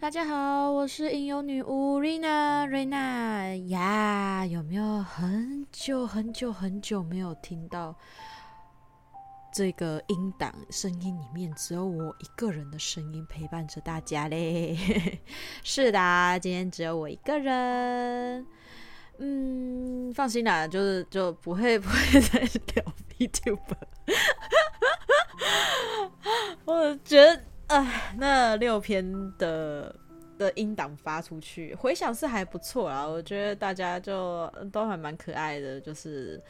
大家好，我是吟游女巫瑞娜，瑞娜呀，有没有很久很久很久没有听到这个音档？声音里面只有我一个人的声音陪伴着大家嘞。是的，今天只有我一个人。嗯，放心啦，就是就不会不会再聊 VTuber。我觉得。哎，那六篇的的音档发出去，回响是还不错啦。我觉得大家就都还蛮可爱的，就是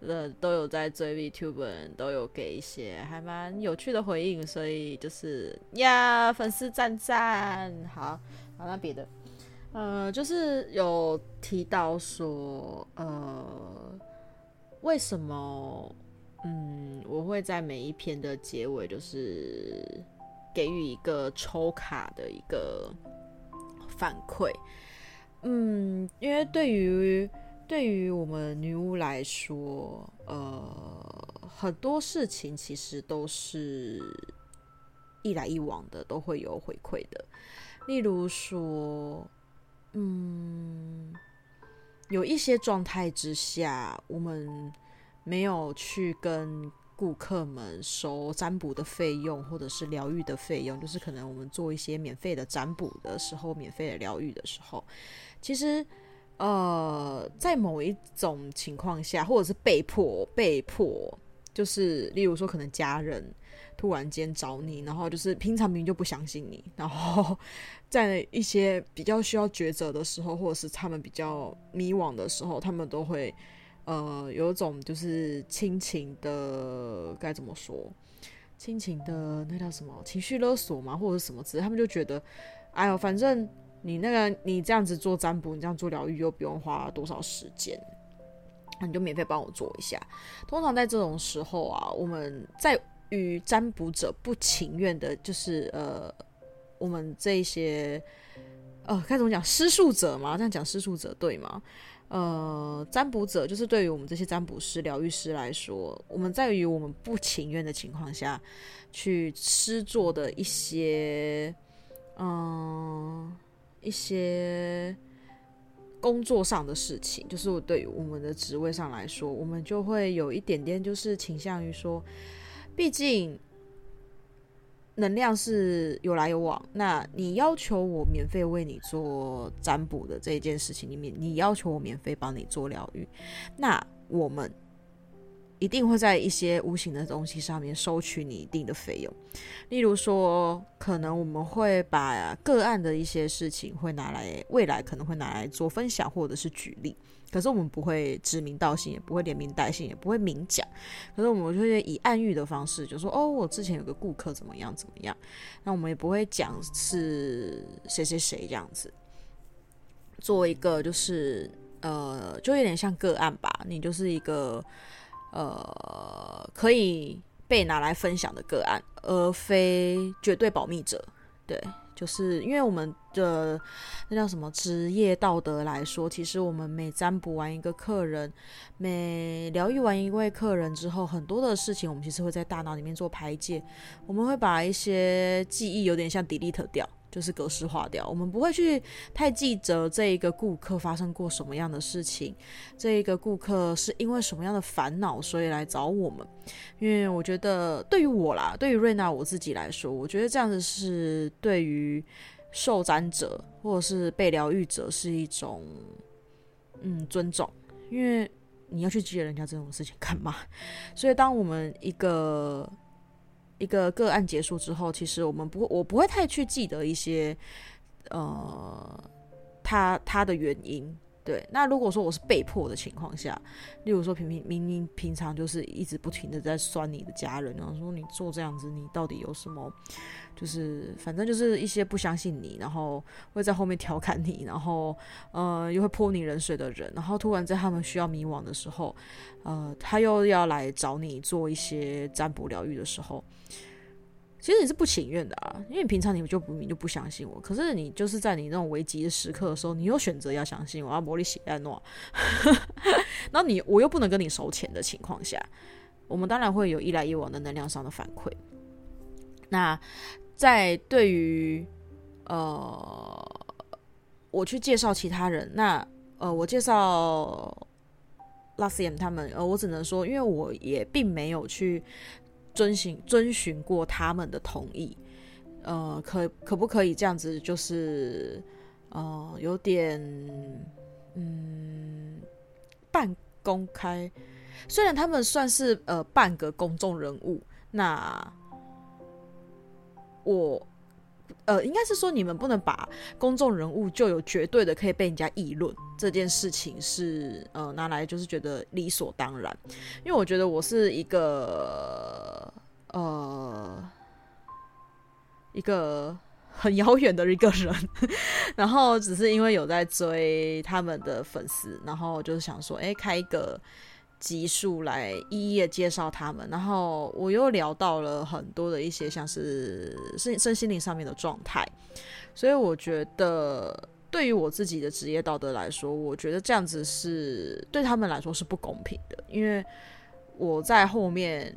呃都有在追 VTube，都有给一些还蛮有趣的回应，所以就是呀，粉丝赞赞。好，好，那别的，呃，就是有提到说，呃，为什么，嗯，我会在每一篇的结尾就是。给予一个抽卡的一个反馈，嗯，因为对于对于我们女巫来说，呃，很多事情其实都是一来一往的，都会有回馈的。例如说，嗯，有一些状态之下，我们没有去跟。顾客们收占卜的费用，或者是疗愈的费用，就是可能我们做一些免费的占卜的时候，免费的疗愈的时候，其实，呃，在某一种情况下，或者是被迫被迫，就是例如说，可能家人突然间找你，然后就是平常明明就不相信你，然后在一些比较需要抉择的时候，或者是他们比较迷惘的时候，他们都会。呃，有一种就是亲情的该怎么说？亲情的那叫什么？情绪勒索嘛，或者什么之类？他们就觉得，哎呦，反正你那个你这样子做占卜，你这样做疗愈又不用花多少时间，那你就免费帮我做一下。通常在这种时候啊，我们在与占卜者不情愿的，就是呃，我们这些呃该怎么讲？施术者嘛，这样讲施术者对吗？呃，占卜者就是对于我们这些占卜师、疗愈师来说，我们在于我们不情愿的情况下去施做的一些，嗯、一些工作上的事情，就是对于我们的职位上来说，我们就会有一点点就是倾向于说，毕竟。能量是有来有往，那你要求我免费为你做占卜的这一件事情里面，你要求我免费帮你做疗愈，那我们一定会在一些无形的东西上面收取你一定的费用，例如说，可能我们会把个案的一些事情会拿来，未来可能会拿来做分享或者是举例。可是我们不会指名道姓，也不会连名带姓，也不会明讲。可是我们就会以暗喻的方式，就说：“哦，我之前有个顾客怎么样怎么样。”那我们也不会讲是谁谁谁这样子。做一个就是呃，就有点像个案吧。你就是一个呃，可以被拿来分享的个案，而非绝对保密者。对。就是因为我们的那叫什么职业道德来说，其实我们每占卜完一个客人，每疗愈完一位客人之后，很多的事情我们其实会在大脑里面做排解，我们会把一些记忆有点像 delete 掉。就是格式化掉，我们不会去太记着这一个顾客发生过什么样的事情，这一个顾客是因为什么样的烦恼，所以来找我们。因为我觉得，对于我啦，对于瑞娜我自己来说，我觉得这样子是对于受占者或者是被疗愈者是一种嗯尊重，因为你要去记得人家这种事情干嘛？所以当我们一个。一个个案结束之后，其实我们不会，我不会太去记得一些，呃，他他的原因。对，那如果说我是被迫的情况下，例如说平平明明平常就是一直不停的在酸你的家人，然后说你做这样子，你到底有什么？就是反正就是一些不相信你，然后会在后面调侃你，然后呃又会泼你冷水的人，然后突然在他们需要迷惘的时候，呃他又要来找你做一些占卜疗愈的时候。其实你是不情愿的啊，因为平常你就不你就不相信我，可是你就是在你那种危急的时刻的时候，你又选择要相信我，要魔力写在那，你我又不能跟你收钱的情况下，我们当然会有一来一往的能量上的反馈。那在对于呃，我去介绍其他人，那呃，我介绍 Luxiem 他们，呃，我只能说，因为我也并没有去遵循遵循过他们的同意，呃，可可不可以这样子，就是呃，有点嗯，半公开，虽然他们算是呃半个公众人物，那。我，呃，应该是说你们不能把公众人物就有绝对的可以被人家议论这件事情是呃拿来就是觉得理所当然，因为我觉得我是一个呃一个很遥远的一个人，然后只是因为有在追他们的粉丝，然后就是想说，哎，开一个。集数来一一的介绍他们，然后我又聊到了很多的一些像是身身心灵上面的状态，所以我觉得对于我自己的职业道德来说，我觉得这样子是对他们来说是不公平的，因为我在后面，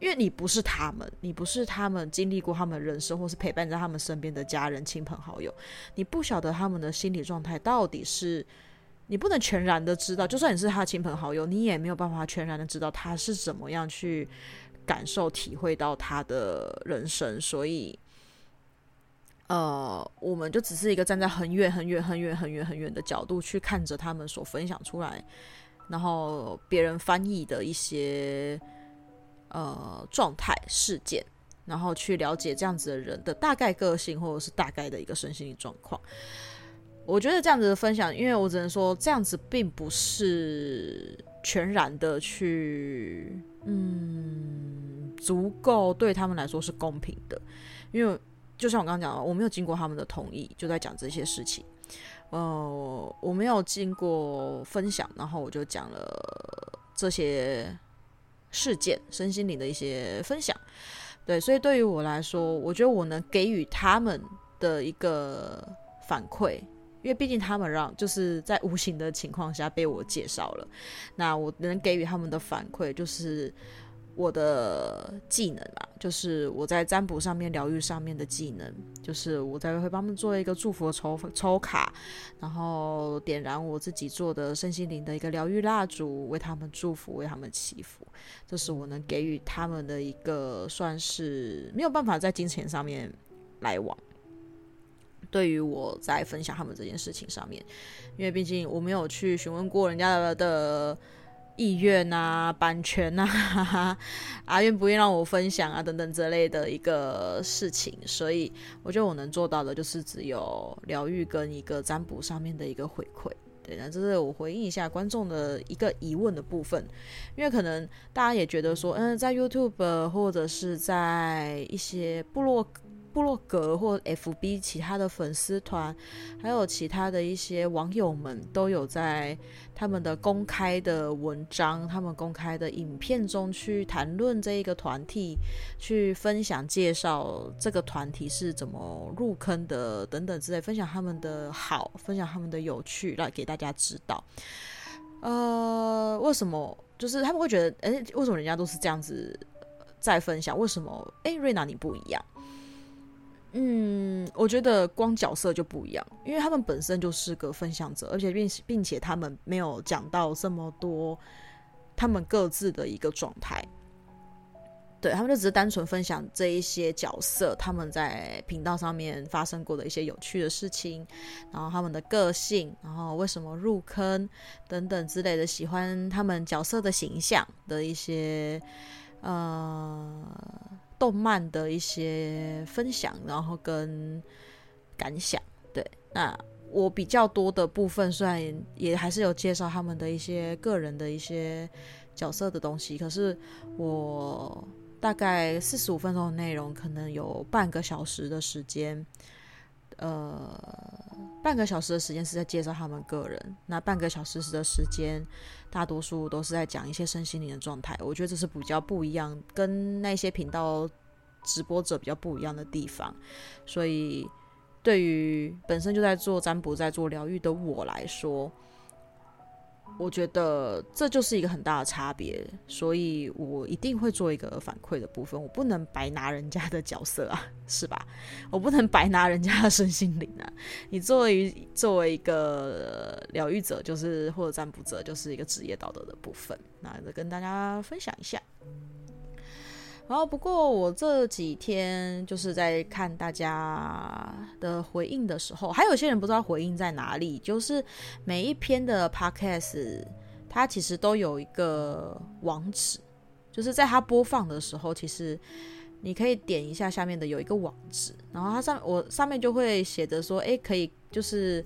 因为你不是他们，你不是他们经历过他们人生或是陪伴在他们身边的家人、亲朋好友，你不晓得他们的心理状态到底是。你不能全然的知道，就算你是他亲朋好友，你也没有办法全然的知道他是怎么样去感受、体会到他的人生。所以，呃，我们就只是一个站在很远、很远、很远、很远、很远的角度去看着他们所分享出来，然后别人翻译的一些呃状态、事件，然后去了解这样子的人的大概个性，或者是大概的一个身心理状况。我觉得这样子的分享，因为我只能说这样子并不是全然的去，嗯，足够对他们来说是公平的。因为就像我刚刚讲的，我没有经过他们的同意就在讲这些事情，呃，我没有经过分享，然后我就讲了这些事件、身心灵的一些分享。对，所以对于我来说，我觉得我能给予他们的一个反馈。因为毕竟他们让就是在无形的情况下被我介绍了，那我能给予他们的反馈就是我的技能啊，就是我在占卜上面、疗愈上面的技能，就是我在会帮他们做一个祝福抽抽卡，然后点燃我自己做的身心灵的一个疗愈蜡烛，为他们祝福，为他们祈福，这是我能给予他们的一个算是没有办法在金钱上面来往。对于我在分享他们这件事情上面，因为毕竟我没有去询问过人家的，意愿啊、版权啊、啊愿不愿意让我分享啊等等之类的一个事情，所以我觉得我能做到的就是只有疗愈跟一个占卜上面的一个回馈。对，那这是我回应一下观众的一个疑问的部分，因为可能大家也觉得说，嗯，在 YouTube 或者是在一些部落。部落格或 FB 其他的粉丝团，还有其他的一些网友们都有在他们的公开的文章、他们公开的影片中去谈论这一个团体，去分享介绍这个团体是怎么入坑的等等之类，分享他们的好，分享他们的有趣，来给大家知道。呃，为什么？就是他们会觉得，哎，为什么人家都是这样子在分享？为什么？哎，瑞娜你不一样？嗯，我觉得光角色就不一样，因为他们本身就是个分享者，而且并并且他们没有讲到这么多他们各自的一个状态，对，他们就只是单纯分享这一些角色他们在频道上面发生过的一些有趣的事情，然后他们的个性，然后为什么入坑等等之类的，喜欢他们角色的形象的一些呃。动漫的一些分享，然后跟感想，对，那我比较多的部分，虽然也还是有介绍他们的一些个人的一些角色的东西，可是我大概四十五分钟的内容，可能有半个小时的时间，呃，半个小时的时间是在介绍他们个人，那半个小时的时间。大多数都是在讲一些身心灵的状态，我觉得这是比较不一样，跟那些频道直播者比较不一样的地方。所以，对于本身就在做占卜、在做疗愈的我来说，我觉得这就是一个很大的差别，所以我一定会做一个反馈的部分。我不能白拿人家的角色啊，是吧？我不能白拿人家的身心灵啊。你作为作为一个疗愈者，就是或者占卜者，就是一个职业道德的部分，那跟大家分享一下。然后，不过我这几天就是在看大家的回应的时候，还有些人不知道回应在哪里。就是每一篇的 podcast，它其实都有一个网址，就是在它播放的时候，其实你可以点一下下面的有一个网址，然后它上我上面就会写着说，诶，可以就是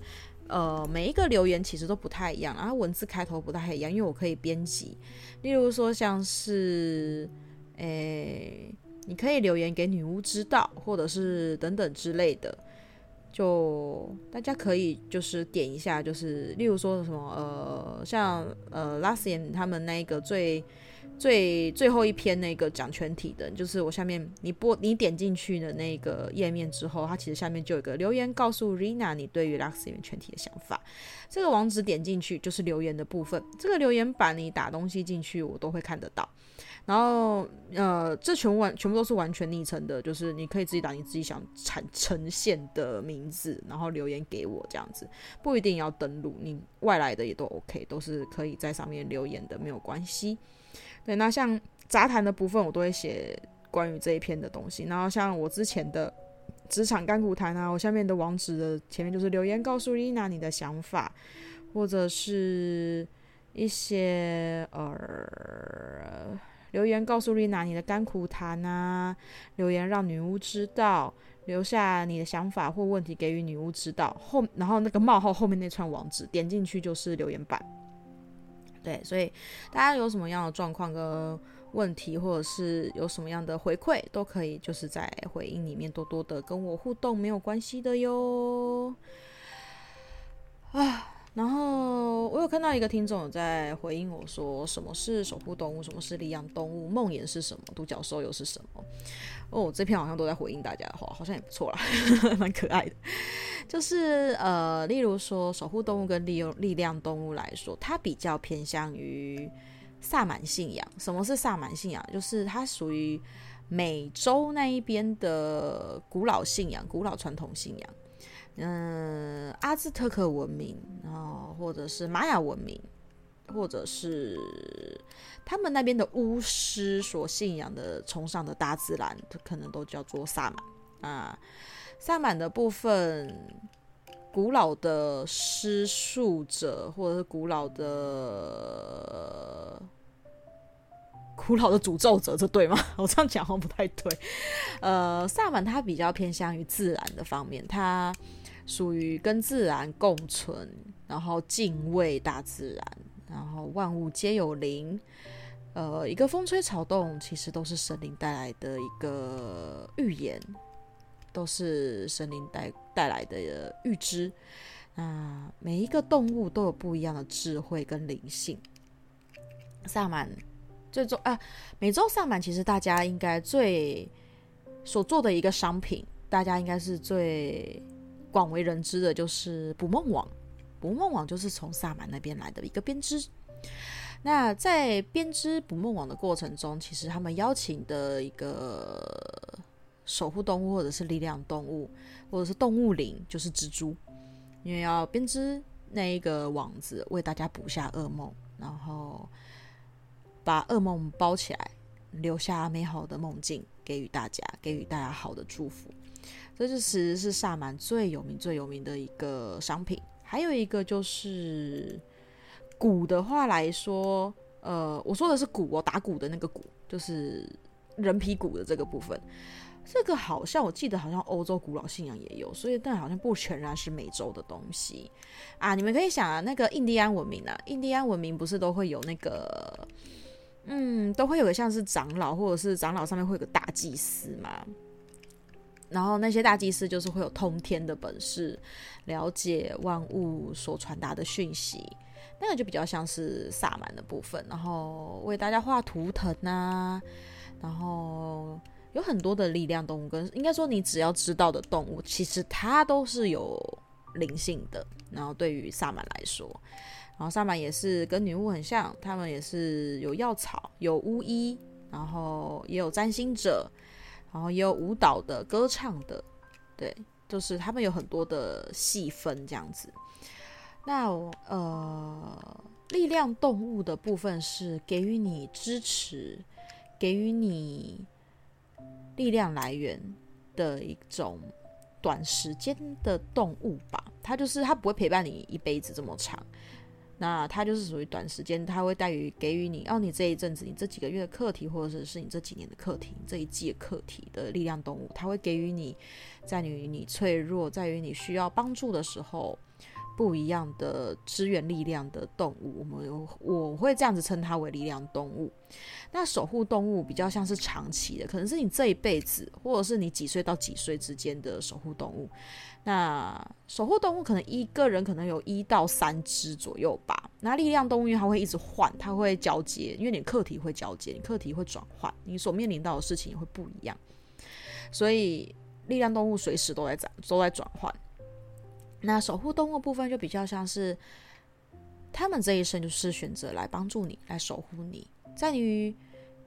呃每一个留言其实都不太一样，然后文字开头不太一样，因为我可以编辑，例如说像是。诶，你可以留言给女巫知道，或者是等等之类的，就大家可以就是点一下，就是例如说什么呃，像呃拉斯妍他们那个最最最后一篇那个讲全体的，就是我下面你播你点进去的那个页面之后，它其实下面就有一个留言，告诉 Rina 你对于拉斯妍全体的想法。这个网址点进去就是留言的部分，这个留言板你打东西进去，我都会看得到。然后，呃，这全完全部都是完全昵称的，就是你可以自己打你自己想产呈现的名字，然后留言给我这样子，不一定要登录，你外来的也都 OK，都是可以在上面留言的，没有关系。对，那像杂谈的部分，我都会写关于这一篇的东西。然后像我之前的职场干股谈啊，我下面的网址的前面就是留言，告诉丽娜你的想法，或者是一些呃。留言告诉丽娜你的甘苦谈啊，留言让女巫知道，留下你的想法或问题给予女巫知道。后然后那个冒号后面那串网址点进去就是留言板。对，所以大家有什么样的状况跟问题，或者是有什么样的回馈，都可以就是在回应里面多多的跟我互动，没有关系的哟。啊。然后我有看到一个听众有在回应我说，什么是守护动物，什么是力量动物，梦魇是什么，独角兽又是什么？哦，这篇好像都在回应大家的话，好像也不错啦，蛮可爱的。就是呃，例如说守护动物跟利用力量动物来说，它比较偏向于萨满信仰。什么是萨满信仰？就是它属于美洲那一边的古老信仰，古老传统信仰。嗯，阿兹特克文明，然后或者是玛雅文明，或者是他们那边的巫师所信仰的、崇尚的大自然，可能都叫做萨满啊。萨满的部分，古老的施术者，或者是古老的古老的诅咒者，这对吗？我这样讲好像不太对。呃，萨满它比较偏向于自然的方面，它。属于跟自然共存，然后敬畏大自然，然后万物皆有灵。呃，一个风吹草动，其实都是神灵带来的一个预言，都是神灵带带来的预知。那每一个动物都有不一样的智慧跟灵性。萨满最终啊，每周萨满其实大家应该最所做的一个商品，大家应该是最。广为人知的就是捕梦网，捕梦网就是从萨满那边来的一个编织。那在编织捕梦网的过程中，其实他们邀请的一个守护动物，或者是力量动物，或者是动物灵，就是蜘蛛，因为要编织那一个网子，为大家捕下噩梦，然后把噩梦包起来，留下美好的梦境，给予大家，给予大家好的祝福。这就其实是萨满最有名、最有名的一个商品。还有一个就是鼓的话来说，呃，我说的是鼓，哦打鼓的那个鼓，就是人皮鼓的这个部分。这个好像我记得好像欧洲古老信仰也有，所以但好像不全然是美洲的东西啊。你们可以想啊，那个印第安文明啊，印第安文明不是都会有那个，嗯，都会有个像是长老，或者是长老上面会有个大祭司嘛。然后那些大祭司就是会有通天的本事，了解万物所传达的讯息，那个就比较像是萨满的部分。然后为大家画图腾啊，然后有很多的力量动物，跟应该说你只要知道的动物，其实它都是有灵性的。然后对于萨满来说，然后萨满也是跟女巫很像，他们也是有药草、有巫医，然后也有占星者，然后也有舞蹈的、歌唱的，对，就是他们有很多的细分这样子。那呃，力量动物的部分是给予你支持，给予你力量来源的一种短时间的动物吧。它就是它不会陪伴你一辈子这么长。那它就是属于短时间，它会带于给予你，哦，你这一阵子、你这几个月的课题，或者是是你这几年的课题、这一季的课题的力量动物，它会给予你，在于你脆弱，在于你需要帮助的时候。不一样的支援力量的动物，我们我会这样子称它为力量动物。那守护动物比较像是长期的，可能是你这一辈子，或者是你几岁到几岁之间的守护动物。那守护动物可能一个人可能有一到三只左右吧。那力量动物因为它会一直换，它会交接，因为你课题会交接，你课题会转换，你所面临到的事情也会不一样。所以力量动物随时都在转，都在转换。那守护动物部分就比较像是，他们这一生就是选择来帮助你，来守护你，在于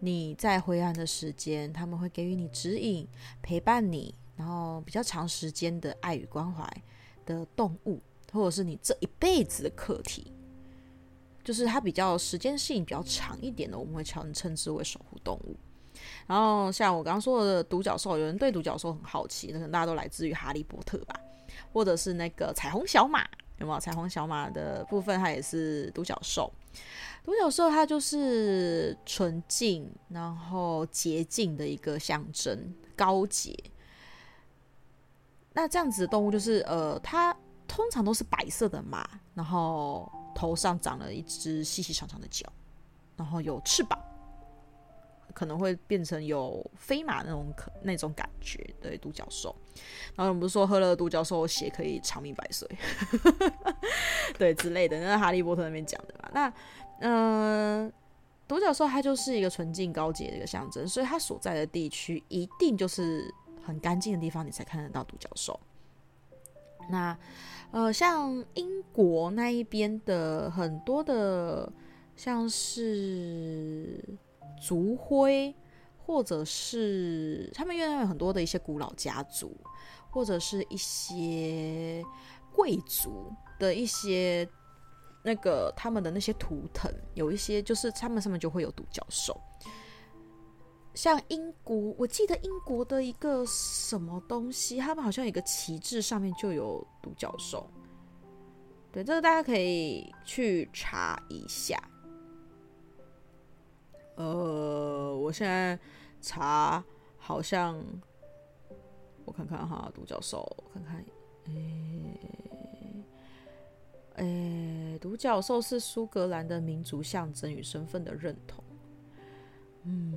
你在灰暗的时间，他们会给予你指引、陪伴你，然后比较长时间的爱与关怀的动物，或者是你这一辈子的课题，就是它比较时间性比较长一点的，我们会称称之为守护动物。然后像我刚刚说的独角兽，有人对独角兽很好奇，那可能大家都来自于哈利波特吧。或者是那个彩虹小马，有没有彩虹小马的部分？它也是独角兽。独角兽它就是纯净，然后洁净的一个象征，高洁。那这样子的动物就是，呃，它通常都是白色的马，然后头上长了一只细细长长的角，然后有翅膀。可能会变成有飞马那种可那种感觉的独角兽，然后我们不是说喝了独角兽血可以长命百岁，对之类的，那是哈利波特那边讲的嘛。那嗯，独角兽它就是一个纯净高洁的一个象征，所以它所在的地区一定就是很干净的地方，你才看得到独角兽。那呃，像英国那一边的很多的，像是。族徽，或者是他们因为有很多的一些古老家族，或者是一些贵族的一些那个他们的那些图腾，有一些就是他们上面就会有独角兽。像英国，我记得英国的一个什么东西，他们好像有个旗帜上面就有独角兽。对，这个大家可以去查一下。呃，我现在查，好像我看看哈，独角兽，看看，诶、欸，诶、独角兽是苏格兰的民族象征与身份的认同。嗯，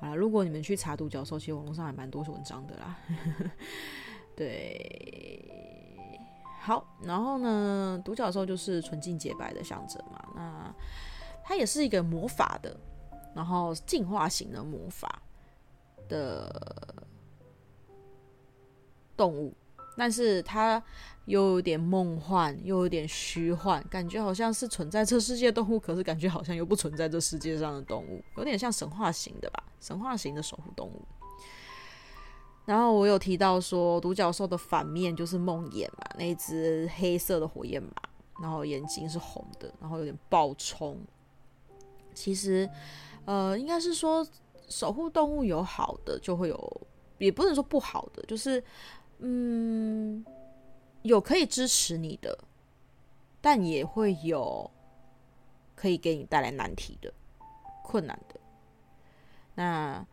好了，如果你们去查独角兽，其实网络上还蛮多文章的啦。对。好，然后呢，独角兽就是纯净洁白的象征嘛。那它也是一个魔法的，然后进化型的魔法的动物，但是它又有点梦幻，又有点虚幻，感觉好像是存在这世界动物，可是感觉好像又不存在这世界上的动物，有点像神话型的吧？神话型的守护动物。然后我有提到说，独角兽的反面就是梦魇嘛，那一只黑色的火焰马，然后眼睛是红的，然后有点暴冲。其实，呃，应该是说守护动物有好的，就会有，也不能说不好的，就是，嗯，有可以支持你的，但也会有可以给你带来难题的、困难的。那。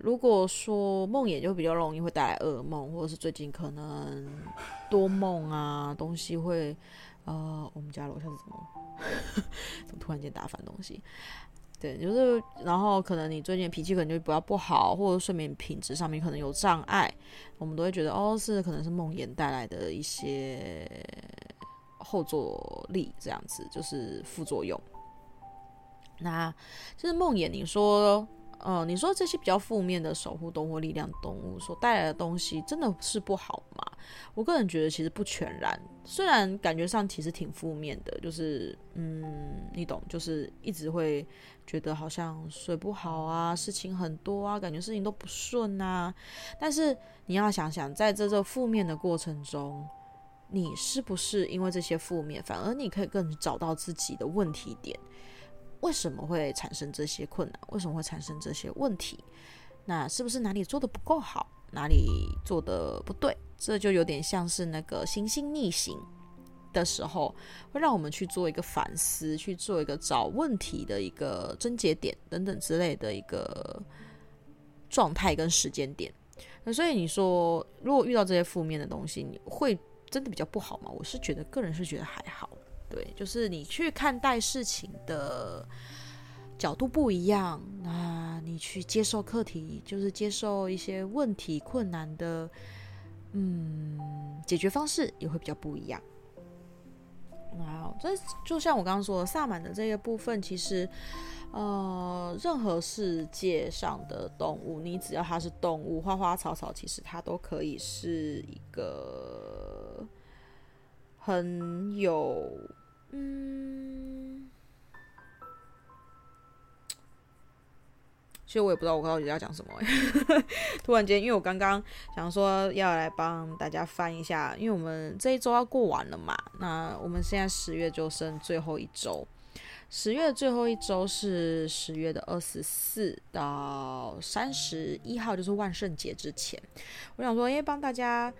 如果说梦魇就比较容易会带来噩梦，或者是最近可能多梦啊，东西会呃，我们家楼下是什么？怎么突然间打翻东西？对，就是然后可能你最近脾气可能就比较不好，或者睡眠品质上面可能有障碍，我们都会觉得哦，是可能是梦魇带来的一些后坐力，这样子就是副作用。那就是梦魇，你说。呃，你说这些比较负面的守护动物、力量动物所带来的东西，真的是不好吗？我个人觉得其实不全然，虽然感觉上其实挺负面的，就是嗯，你懂，就是一直会觉得好像睡不好啊，事情很多啊，感觉事情都不顺啊。但是你要想想，在这这负面的过程中，你是不是因为这些负面，反而你可以更找到自己的问题点？为什么会产生这些困难？为什么会产生这些问题？那是不是哪里做的不够好？哪里做的不对？这就有点像是那个行星逆行的时候，会让我们去做一个反思，去做一个找问题的一个症结点等等之类的一个状态跟时间点。那所以你说，如果遇到这些负面的东西，你会真的比较不好吗？我是觉得，个人是觉得还好。对，就是你去看待事情的角度不一样，那你去接受课题，就是接受一些问题困难的，嗯，解决方式也会比较不一样。啊，这就像我刚刚说的，萨满的这个部分，其实，呃，任何世界上的动物，你只要它是动物，花花草草，其实它都可以是一个很有。嗯，其实我也不知道我到底要讲什么。突然间，因为我刚刚想说要来帮大家翻一下，因为我们这一周要过完了嘛。那我们现在十月就剩最后一周，十月的最后一周是十月的二十四到三十一号，就是万圣节之前。我想说，因为帮大家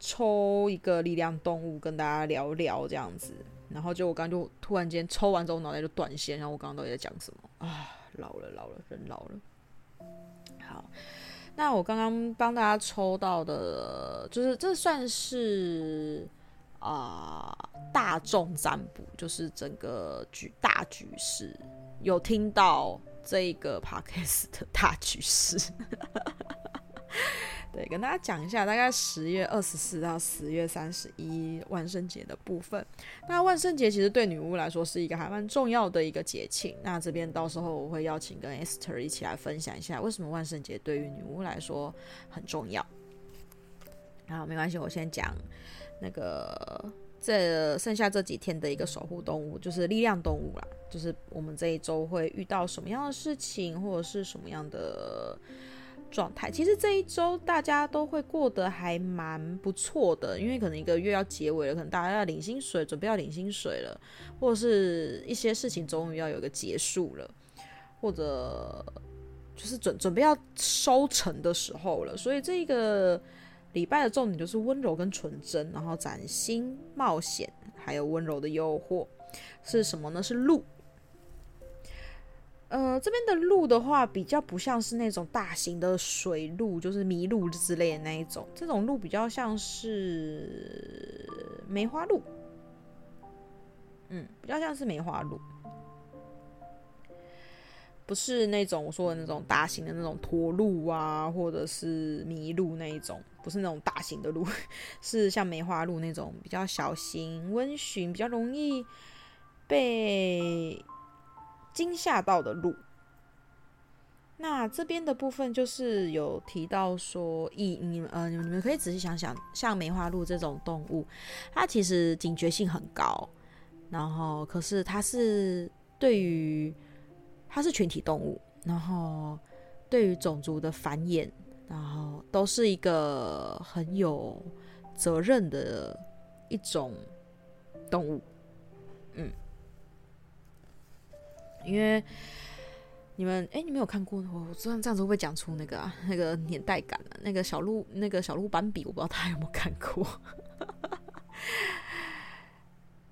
抽一个力量动物，跟大家聊聊这样子。然后就我刚就突然间抽完之后脑袋就断线，然后我刚刚到底在讲什么啊？老了老了人老了。好，那我刚刚帮大家抽到的，就是这算是啊、大众占卜，就是整个局大局势，有听到这个 podcast 的大局势。对，跟大家讲一下，大概十月二十四到十月三十一万圣节的部分。那万圣节其实对女巫来说是一个还蛮重要的一个节庆。那这边到时候我会邀请跟 Esther 一起来分享一下，为什么万圣节对于女巫来说很重要。好，没关系，我先讲那个这剩下这几天的一个守护动物，就是力量动物啦，就是我们这一周会遇到什么样的事情，或者是什么样的。状态其实这一周大家都会过得还蛮不错的，因为可能一个月要结尾了，可能大家要领薪水，准备要领薪水了，或者是一些事情终于要有一个结束了，或者就是准准备要收成的时候了。所以这个礼拜的重点就是温柔跟纯真，然后崭新冒险，还有温柔的诱惑是什么呢？是鹿。呃，这边的鹿的话，比较不像是那种大型的水鹿，就是麋鹿之类的那一种。这种鹿比较像是梅花鹿，嗯，比较像是梅花鹿，不是那种我说的那种大型的那种驼鹿啊，或者是麋鹿那一种，不是那种大型的鹿，是像梅花鹿那种比较小型、温驯，比较容易被。惊吓到的鹿，那这边的部分就是有提到说，以你们呃，你们可以仔细想想，像梅花鹿这种动物，它其实警觉性很高，然后可是它是对于它是群体动物，然后对于种族的繁衍，然后都是一个很有责任的一种动物，嗯。因为你们哎，你们有看过我？我这样这样子会不会讲出那个、啊、那个年代感啊？那个小鹿，那个小鹿斑比，我不知道他有没有看过。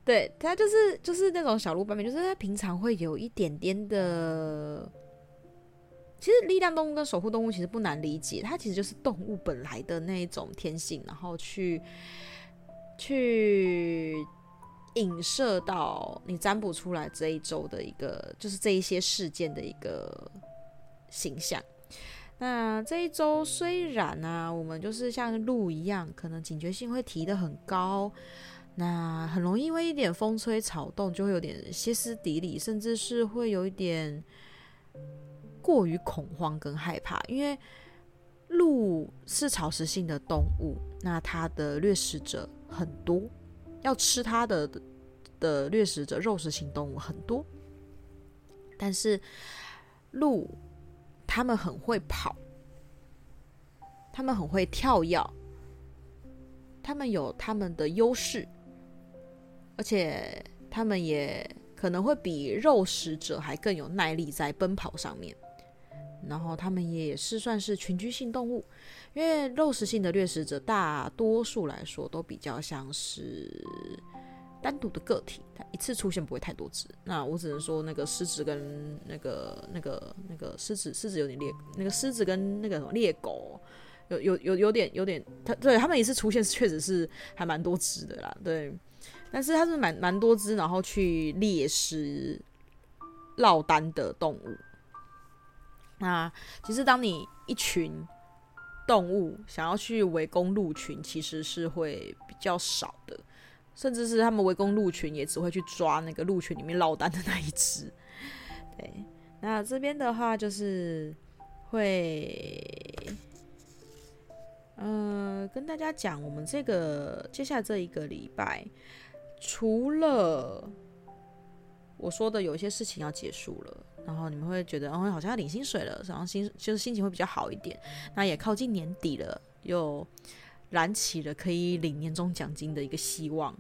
对，他就是就是那种小鹿斑比，就是他平常会有一点点的。其实力量动物跟守护动物其实不难理解，它其实就是动物本来的那一种天性，然后去去。影射到你占卜出来这一周的一个，就是这一些事件的一个形象。那这一周虽然呢、啊，我们就是像鹿一样，可能警觉性会提得很高，那很容易因为一点风吹草动就会有点歇斯底里，甚至是会有一点过于恐慌跟害怕，因为鹿是草食性的动物，那它的掠食者很多，要吃它的的掠食者，肉食性动物很多。但是鹿，它们很会跑，它们很会跳跃，它们有它们的优势，而且它们也可能会比肉食者还更有耐力在奔跑上面。然后他们也是算是群居性动物，因为肉食性的掠食者大多数来说都比较像是单独的个体，它一次出现不会太多只。那我只能说，那个狮子跟那个那个那个狮子，狮子有点猎，那个狮子跟那个什么猎狗，有有有有点有点，它对他们一次出现确实是还蛮多只的啦，对。但是它是蛮蛮多只，然后去猎食落单的动物。那其实，当你一群动物想要去围攻鹿群，其实是会比较少的，甚至是他们围攻鹿群，也只会去抓那个鹿群里面落单的那一只。对，那这边的话就是会，呃，跟大家讲，我们这个接下来这一个礼拜，除了我说的有些事情要结束了。然后你们会觉得，哦，好像要领薪水了，然后心就是心情会比较好一点。那也靠近年底了，又燃起了可以领年终奖金的一个希望，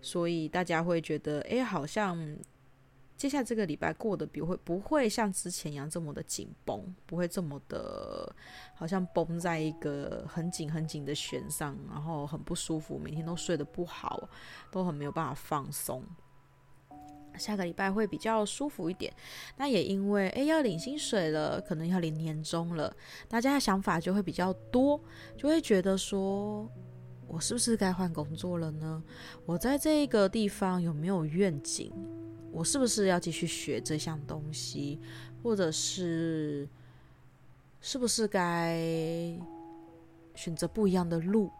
所以大家会觉得，哎，好像接下来这个礼拜过得比会不会像之前一样这么的紧绷，不会这么的，好像绷在一个很紧很紧的弦上，然后很不舒服，每天都睡得不好，都很没有办法放松。下个礼拜会比较舒服一点，那也因为诶要领薪水了，可能要领年终了，大家的想法就会比较多，就会觉得说，我是不是该换工作了呢？我在这个地方有没有愿景？我是不是要继续学这项东西？或者是是不是该选择不一样的路？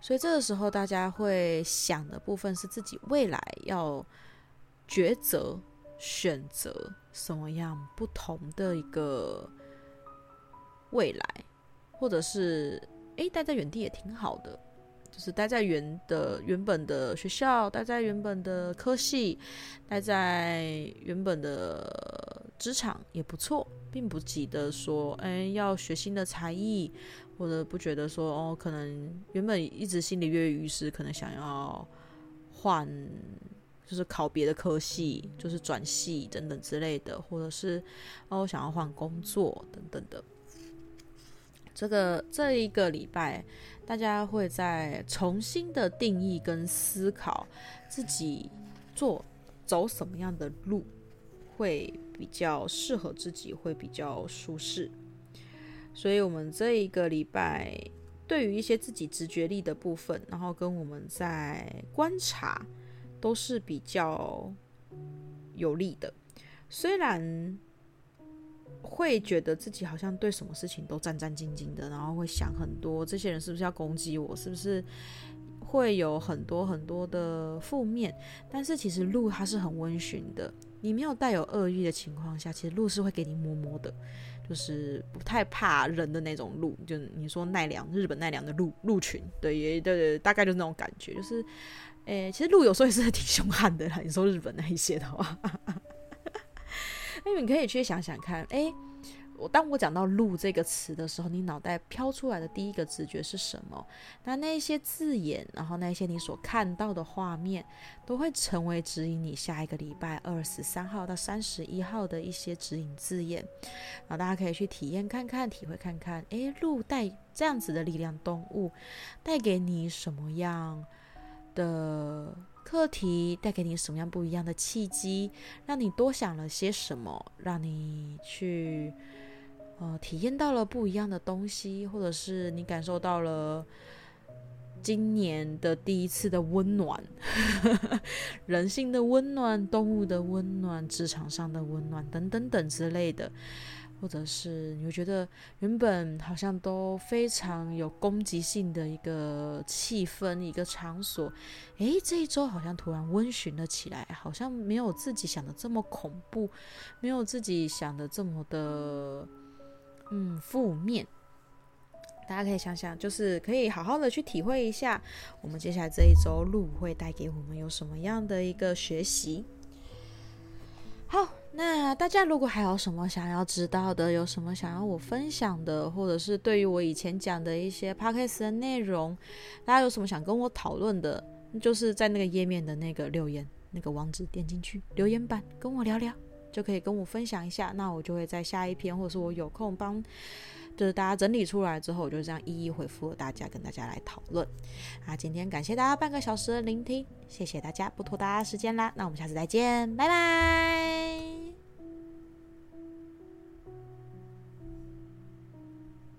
所以这个时候大家会想的部分是自己未来要。抉择选择什么样不同的一个未来，或者是诶，待在原地也挺好的，就是待在原的原本的学校，待在原本的科系，待在原本的职场也不错，并不急得说诶，要学新的才艺，或者不觉得说哦，可能原本一直心里跃跃欲试，可能想要换。就是考别的科系，就是转系等等之类的，或者是哦想要换工作等等的。这个这一个礼拜，大家会再重新的定义跟思考自己做走什么样的路会比较适合自己，会比较舒适。所以，我们这一个礼拜对于一些自己直觉力的部分，然后跟我们在观察。都是比较有利的，虽然会觉得自己好像对什么事情都战战兢兢的，然后会想很多，这些人是不是要攻击我，是不是会有很多很多的负面。但是其实鹿它是很温驯的，你没有带有恶意的情况下，其实鹿是会给你摸摸的，就是不太怕人的那种鹿。就你说奈良，日本奈良的鹿鹿群，对，也对，对，大概就是那种感觉，就是。诶、其实鹿有时候也是挺凶悍的啦。你说日本那一些的话，那你可以去想想看。诶、我当我讲到鹿这个词的时候，你脑袋飘出来的第一个直觉是什么？那那些字眼，然后那些你所看到的画面，都会成为指引你下一个礼拜二十三号到三十一号的一些指引字眼。然后大家可以去体验看看，体会看看。诶、鹿带这样子的力量动物，带给你什么样的课题带给你什么样不一样的契机，让你多想了些什么，让你去呃体验到了不一样的东西，或者是你感受到了今年的第一次的温暖，人性的温暖，动物的温暖，职场上的温暖等等等之类的。或者是你会觉得原本好像都非常有攻击性的一个气氛，一个场所，诶，这一周好像突然温驯了起来，好像没有自己想的这么恐怖，没有自己想的这么的嗯负面。大家可以想想，就是可以好好的去体会一下，我们接下来这一周路会带给我们有什么样的一个学习。好，那大家如果还有什么想要知道的，有什么想要我分享的，或者是对于我以前讲的一些 podcast 的内容，大家有什么想跟我讨论的，就是在那个页面的那个留言那个网址点进去留言板跟我聊聊，就可以跟我分享一下，那我就会在下一篇，或者是我有空帮。就是大家整理出来之后，我就这样一一回复大家，跟大家来讨论。啊，今天感谢大家半个小时的聆听，谢谢大家，不拖大家时间啦，那我们下次再见，拜拜。